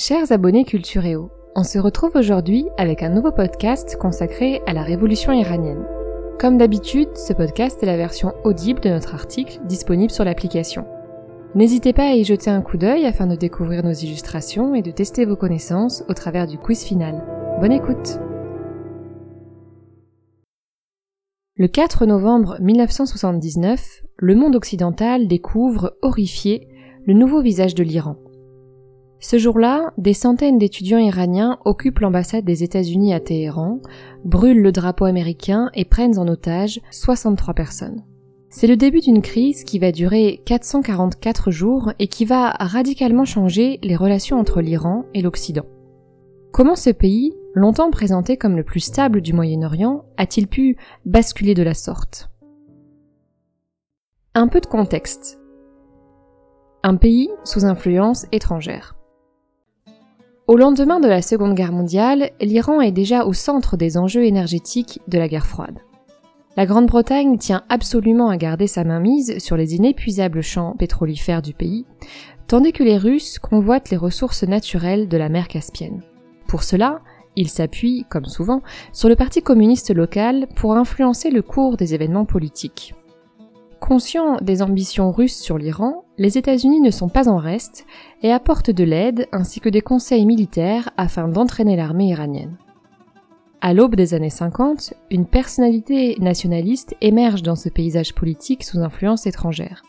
Chers abonnés Cultureo, on se retrouve aujourd'hui avec un nouveau podcast consacré à la révolution iranienne. Comme d'habitude, ce podcast est la version audible de notre article disponible sur l'application. N'hésitez pas à y jeter un coup d'œil afin de découvrir nos illustrations et de tester vos connaissances au travers du quiz final. Bonne écoute Le 4 novembre 1979, le monde occidental découvre, horrifié, le nouveau visage de l'Iran. Ce jour-là, des centaines d'étudiants iraniens occupent l'ambassade des États-Unis à Téhéran, brûlent le drapeau américain et prennent en otage 63 personnes. C'est le début d'une crise qui va durer 444 jours et qui va radicalement changer les relations entre l'Iran et l'Occident. Comment ce pays, longtemps présenté comme le plus stable du Moyen-Orient, a-t-il pu basculer de la sorte? Un peu de contexte. Un pays sous influence étrangère. Au lendemain de la Seconde Guerre mondiale, l'Iran est déjà au centre des enjeux énergétiques de la guerre froide. La Grande-Bretagne tient absolument à garder sa mainmise sur les inépuisables champs pétrolifères du pays, tandis que les Russes convoitent les ressources naturelles de la mer Caspienne. Pour cela, ils s'appuient, comme souvent, sur le Parti communiste local pour influencer le cours des événements politiques. Conscients des ambitions russes sur l'Iran, les États-Unis ne sont pas en reste et apportent de l'aide ainsi que des conseils militaires afin d'entraîner l'armée iranienne. À l'aube des années 50, une personnalité nationaliste émerge dans ce paysage politique sous influence étrangère.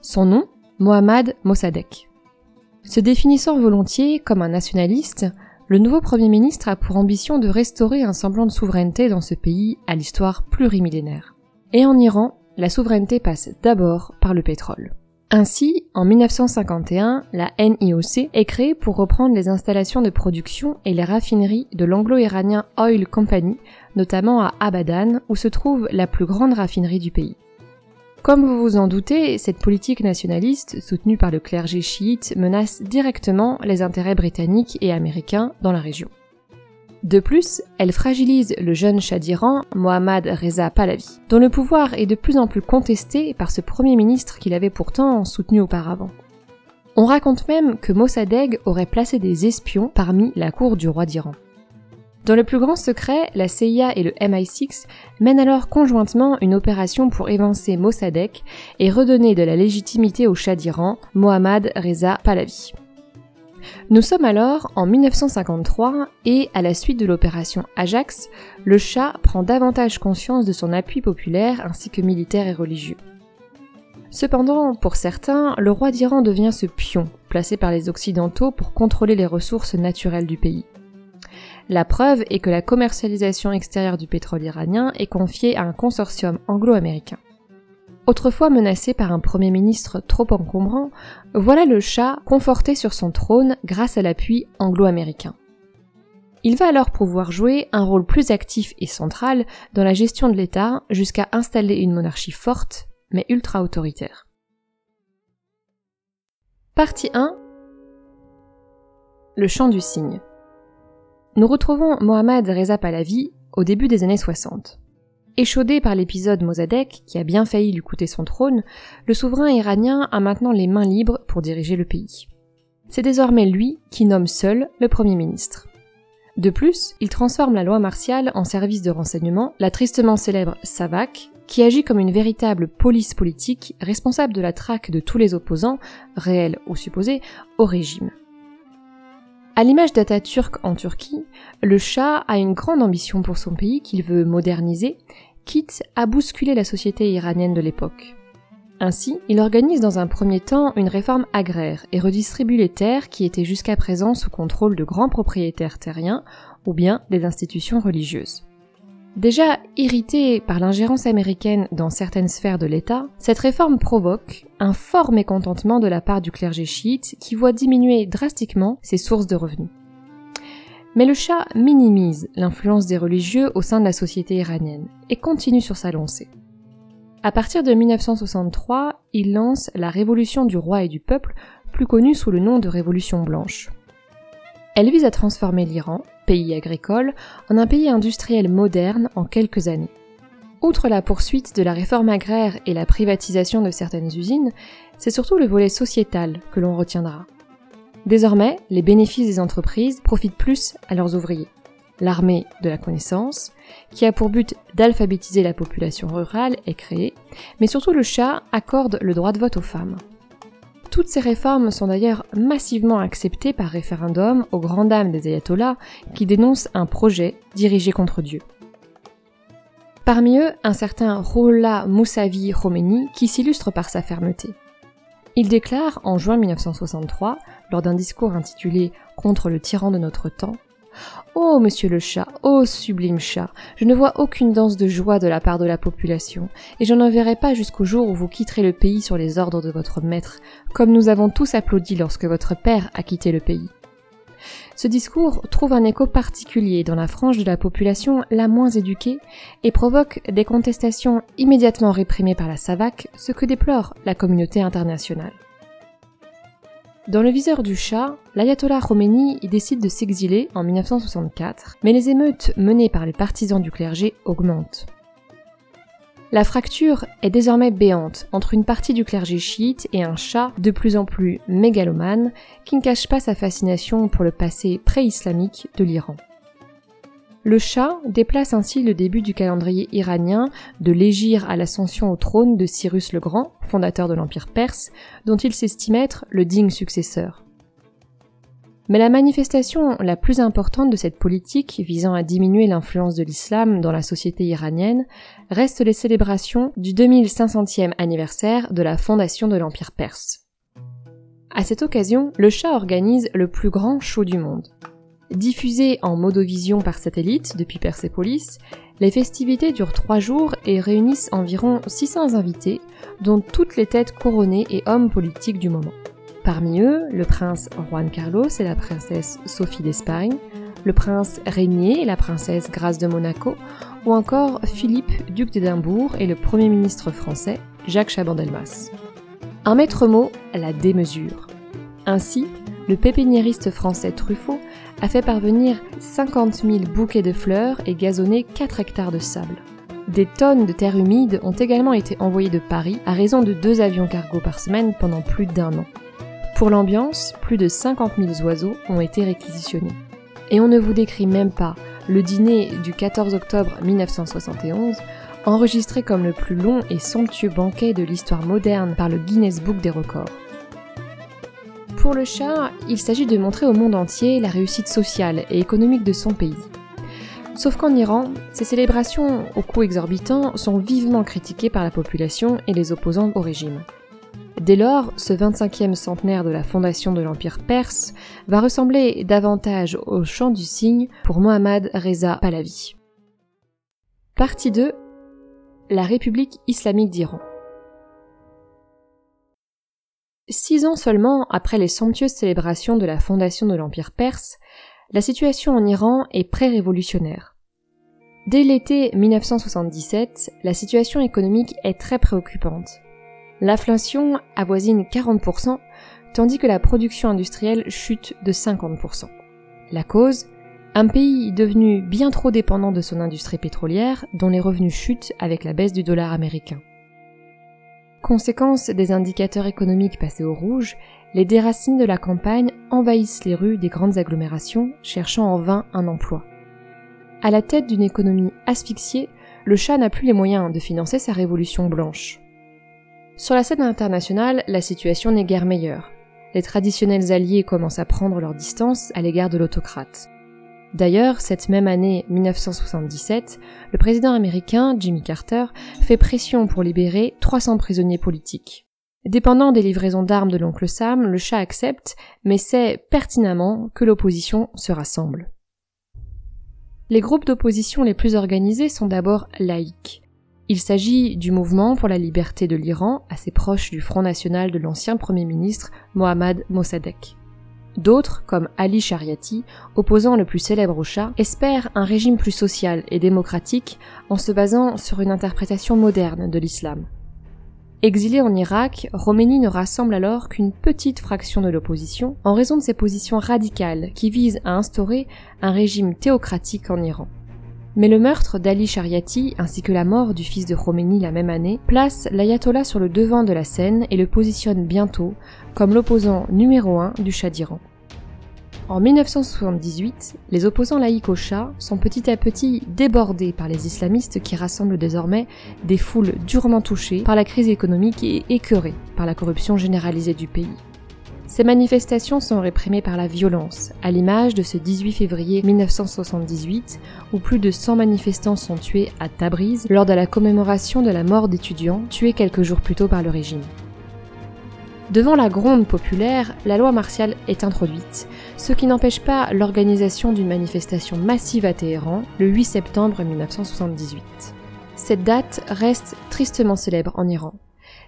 Son nom, Mohammad Mossadegh. Se définissant volontiers comme un nationaliste, le nouveau Premier ministre a pour ambition de restaurer un semblant de souveraineté dans ce pays à l'histoire plurimillénaire. Et en Iran, la souveraineté passe d'abord par le pétrole. Ainsi, en 1951, la NIOC est créée pour reprendre les installations de production et les raffineries de l'anglo-iranien Oil Company, notamment à Abadan, où se trouve la plus grande raffinerie du pays. Comme vous vous en doutez, cette politique nationaliste, soutenue par le clergé chiite, menace directement les intérêts britanniques et américains dans la région. De plus, elle fragilise le jeune Shah d'Iran, Mohammad Reza Pahlavi, dont le pouvoir est de plus en plus contesté par ce premier ministre qu'il avait pourtant soutenu auparavant. On raconte même que Mossadegh aurait placé des espions parmi la cour du roi d'Iran. Dans le plus grand secret, la CIA et le MI6 mènent alors conjointement une opération pour évincer Mossadegh et redonner de la légitimité au Shah d'Iran, Mohammad Reza Pahlavi. Nous sommes alors en 1953 et à la suite de l'opération Ajax, le Shah prend davantage conscience de son appui populaire ainsi que militaire et religieux. Cependant, pour certains, le roi d'Iran devient ce pion placé par les Occidentaux pour contrôler les ressources naturelles du pays. La preuve est que la commercialisation extérieure du pétrole iranien est confiée à un consortium anglo-américain. Autrefois menacé par un Premier ministre trop encombrant, voilà le chat conforté sur son trône grâce à l'appui anglo-américain. Il va alors pouvoir jouer un rôle plus actif et central dans la gestion de l'État jusqu'à installer une monarchie forte mais ultra autoritaire. Partie 1 Le chant du cygne. Nous retrouvons Mohammad Reza Pahlavi au début des années 60. Échaudé par l'épisode Mossadegh, qui a bien failli lui coûter son trône, le souverain iranien a maintenant les mains libres pour diriger le pays. C'est désormais lui qui nomme seul le Premier ministre. De plus, il transforme la loi martiale en service de renseignement, la tristement célèbre SAVAK, qui agit comme une véritable police politique responsable de la traque de tous les opposants, réels ou supposés, au régime. À l'image d'Atatürk en Turquie, le Shah a une grande ambition pour son pays qu'il veut moderniser, quitte à bousculer la société iranienne de l'époque. Ainsi, il organise dans un premier temps une réforme agraire et redistribue les terres qui étaient jusqu'à présent sous contrôle de grands propriétaires terriens ou bien des institutions religieuses. Déjà irrité par l'ingérence américaine dans certaines sphères de l'État, cette réforme provoque un fort mécontentement de la part du clergé chiite qui voit diminuer drastiquement ses sources de revenus. Mais le Shah minimise l'influence des religieux au sein de la société iranienne et continue sur sa lancée. À partir de 1963, il lance la Révolution du roi et du peuple, plus connue sous le nom de Révolution blanche. Elle vise à transformer l'Iran, pays agricole, en un pays industriel moderne en quelques années. Outre la poursuite de la réforme agraire et la privatisation de certaines usines, c'est surtout le volet sociétal que l'on retiendra. Désormais, les bénéfices des entreprises profitent plus à leurs ouvriers. L'armée de la connaissance, qui a pour but d'alphabétiser la population rurale, est créée, mais surtout le Shah accorde le droit de vote aux femmes. Toutes ces réformes sont d'ailleurs massivement acceptées par référendum aux grandes dames des ayatollahs qui dénoncent un projet dirigé contre Dieu. Parmi eux, un certain Rolla Moussavi Khomeini qui s'illustre par sa fermeté. Il déclare en juin 1963, lors d'un discours intitulé Contre le tyran de notre temps, Oh, monsieur le chat, ô sublime chat, je ne vois aucune danse de joie de la part de la population, et je n'en verrai pas jusqu'au jour où vous quitterez le pays sur les ordres de votre maître, comme nous avons tous applaudi lorsque votre père a quitté le pays. Ce discours trouve un écho particulier dans la frange de la population la moins éduquée et provoque des contestations immédiatement réprimées par la SAVAK, ce que déplore la communauté internationale. Dans le viseur du chat, l'ayatollah Khomeini décide de s'exiler en 1964, mais les émeutes menées par les partisans du clergé augmentent. La fracture est désormais béante entre une partie du clergé chiite et un chat de plus en plus mégalomane qui ne cache pas sa fascination pour le passé pré-islamique de l'Iran. Le Shah déplace ainsi le début du calendrier iranien de l'égir à l'ascension au trône de Cyrus le Grand, fondateur de l'Empire perse, dont il s'estime être le digne successeur. Mais la manifestation la plus importante de cette politique visant à diminuer l'influence de l'islam dans la société iranienne reste les célébrations du 2500e anniversaire de la fondation de l'Empire perse. À cette occasion, le Shah organise le plus grand show du monde. Diffusées en modovision par satellite depuis Persépolis, les festivités durent trois jours et réunissent environ 600 invités, dont toutes les têtes couronnées et hommes politiques du moment. Parmi eux, le prince Juan Carlos et la princesse Sophie d'Espagne, le prince Régnier et la princesse Grace de Monaco, ou encore Philippe, duc d'Édimbourg et le premier ministre français, Jacques Chaban-Delmas. Un maître mot, la démesure. Ainsi, le pépiniériste français Truffaut a fait parvenir 50 000 bouquets de fleurs et gazonné 4 hectares de sable. Des tonnes de terre humide ont également été envoyées de Paris à raison de deux avions cargo par semaine pendant plus d'un an. Pour l'ambiance, plus de 50 000 oiseaux ont été réquisitionnés. Et on ne vous décrit même pas le dîner du 14 octobre 1971, enregistré comme le plus long et somptueux banquet de l'histoire moderne par le Guinness Book des records. Pour le chat, il s'agit de montrer au monde entier la réussite sociale et économique de son pays. Sauf qu'en Iran, ces célébrations au coût exorbitant sont vivement critiquées par la population et les opposants au régime. Dès lors, ce 25e centenaire de la fondation de l'Empire perse va ressembler davantage au chant du cygne pour Mohammad Reza Pahlavi. Partie 2 La République islamique d'Iran. Six ans seulement après les somptueuses célébrations de la fondation de l'Empire perse, la situation en Iran est pré-révolutionnaire. Dès l'été 1977, la situation économique est très préoccupante. L'inflation avoisine 40%, tandis que la production industrielle chute de 50%. La cause? Un pays devenu bien trop dépendant de son industrie pétrolière, dont les revenus chutent avec la baisse du dollar américain. Conséquence des indicateurs économiques passés au rouge, les déracinés de la campagne envahissent les rues des grandes agglomérations, cherchant en vain un emploi. À la tête d'une économie asphyxiée, le chat n'a plus les moyens de financer sa révolution blanche. Sur la scène internationale, la situation n'est guère meilleure. Les traditionnels alliés commencent à prendre leur distance à l'égard de l'autocrate. D'ailleurs, cette même année 1977, le président américain Jimmy Carter fait pression pour libérer 300 prisonniers politiques. Dépendant des livraisons d'armes de l'oncle Sam, le chat accepte, mais sait pertinemment que l'opposition se rassemble. Les groupes d'opposition les plus organisés sont d'abord laïcs. Il s'agit du mouvement pour la liberté de l'Iran, assez proche du Front national de l'ancien Premier ministre Mohammad Mossadegh. D'autres, comme Ali Shariati, opposant le plus célèbre au Shah, espèrent un régime plus social et démocratique en se basant sur une interprétation moderne de l'islam. Exilé en Irak, Khomeini ne rassemble alors qu'une petite fraction de l'opposition en raison de ses positions radicales qui visent à instaurer un régime théocratique en Iran. Mais le meurtre d'Ali Shariati ainsi que la mort du fils de Khomeini la même année place l'ayatollah sur le devant de la scène et le positionne bientôt comme l'opposant numéro un du Shah d'Iran. En 1978, les opposants laïcs au Shah sont petit à petit débordés par les islamistes qui rassemblent désormais des foules durement touchées par la crise économique et écœurées par la corruption généralisée du pays. Ces manifestations sont réprimées par la violence, à l'image de ce 18 février 1978 où plus de 100 manifestants sont tués à Tabriz lors de la commémoration de la mort d'étudiants tués quelques jours plus tôt par le régime. Devant la gronde populaire, la loi martiale est introduite, ce qui n'empêche pas l'organisation d'une manifestation massive à Téhéran le 8 septembre 1978. Cette date reste tristement célèbre en Iran.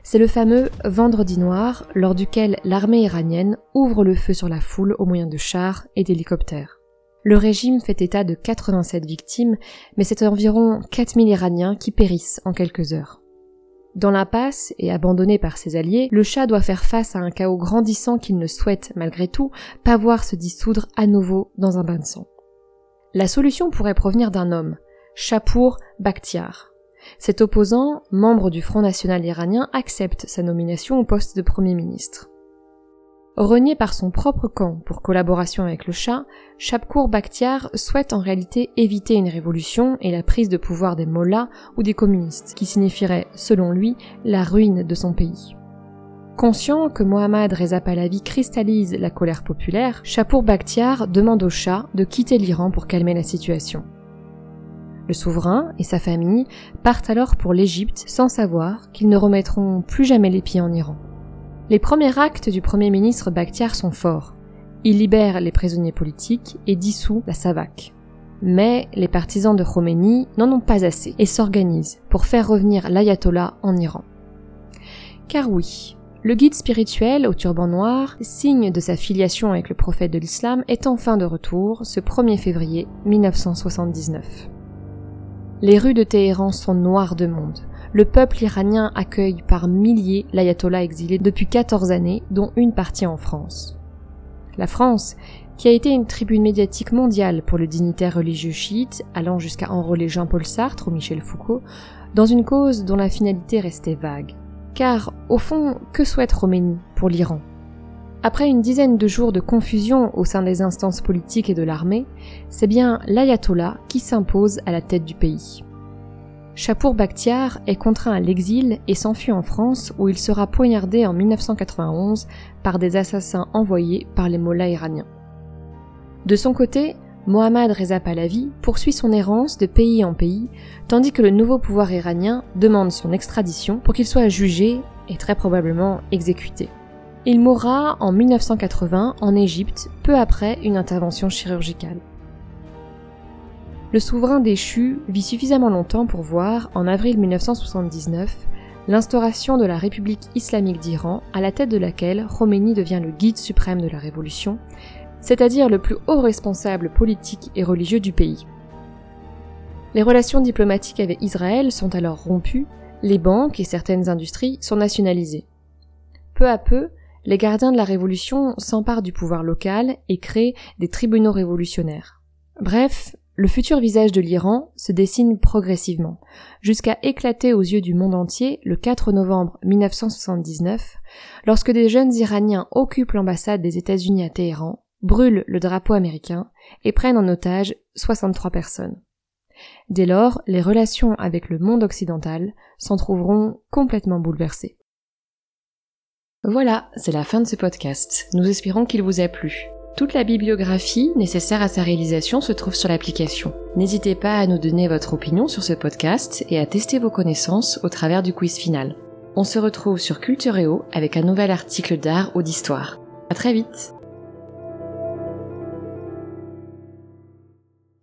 C'est le fameux Vendredi noir, lors duquel l'armée iranienne ouvre le feu sur la foule au moyen de chars et d'hélicoptères. Le régime fait état de 87 victimes, mais c'est environ 4000 Iraniens qui périssent en quelques heures. Dans l'impasse et abandonné par ses alliés, le chat doit faire face à un chaos grandissant qu'il ne souhaite, malgré tout, pas voir se dissoudre à nouveau dans un bain de sang. La solution pourrait provenir d'un homme, Shapour Bakhtiar. Cet opposant, membre du Front National iranien, accepte sa nomination au poste de Premier ministre. Renié par son propre camp pour collaboration avec le Shah, Shapkour Bakhtiar souhaite en réalité éviter une révolution et la prise de pouvoir des mollahs ou des communistes, qui signifierait, selon lui, la ruine de son pays. Conscient que Mohammad Reza Pahlavi cristallise la colère populaire, Shapur Bakhtiar demande au Shah de quitter l'Iran pour calmer la situation. Le souverain et sa famille partent alors pour l'Égypte sans savoir qu'ils ne remettront plus jamais les pieds en Iran. Les premiers actes du Premier ministre Bakhtiar sont forts. Il libère les prisonniers politiques et dissout la SAVAK. Mais les partisans de Khomeini n'en ont pas assez et s'organisent pour faire revenir l'ayatollah en Iran. Car oui, le guide spirituel au turban noir, signe de sa filiation avec le prophète de l'islam, est enfin de retour ce 1er février 1979. Les rues de Téhéran sont noires de monde le peuple iranien accueille par milliers l'ayatollah exilé depuis 14 années, dont une partie en France. La France, qui a été une tribune médiatique mondiale pour le dignitaire religieux chiite, allant jusqu'à enrôler Jean-Paul Sartre ou Michel Foucault, dans une cause dont la finalité restait vague. Car, au fond, que souhaite Roménie pour l'Iran? Après une dizaine de jours de confusion au sein des instances politiques et de l'armée, c'est bien l'ayatollah qui s'impose à la tête du pays. Chapour Bakhtiar est contraint à l'exil et s'enfuit en France où il sera poignardé en 1991 par des assassins envoyés par les mollahs iraniens. De son côté, Mohammad Reza Pahlavi poursuit son errance de pays en pays, tandis que le nouveau pouvoir iranien demande son extradition pour qu'il soit jugé et très probablement exécuté. Il mourra en 1980 en Égypte, peu après une intervention chirurgicale le souverain déchu vit suffisamment longtemps pour voir, en avril 1979, l'instauration de la République islamique d'Iran, à la tête de laquelle Khomeini devient le guide suprême de la révolution, c'est-à-dire le plus haut responsable politique et religieux du pays. Les relations diplomatiques avec Israël sont alors rompues, les banques et certaines industries sont nationalisées. Peu à peu, les gardiens de la révolution s'emparent du pouvoir local et créent des tribunaux révolutionnaires. Bref, le futur visage de l'Iran se dessine progressivement, jusqu'à éclater aux yeux du monde entier le 4 novembre 1979, lorsque des jeunes Iraniens occupent l'ambassade des États-Unis à Téhéran, brûlent le drapeau américain et prennent en otage 63 personnes. Dès lors, les relations avec le monde occidental s'en trouveront complètement bouleversées. Voilà, c'est la fin de ce podcast. Nous espérons qu'il vous a plu. Toute la bibliographie nécessaire à sa réalisation se trouve sur l'application. N'hésitez pas à nous donner votre opinion sur ce podcast et à tester vos connaissances au travers du quiz final. On se retrouve sur Cultureo avec un nouvel article d'art ou d'histoire. À très vite!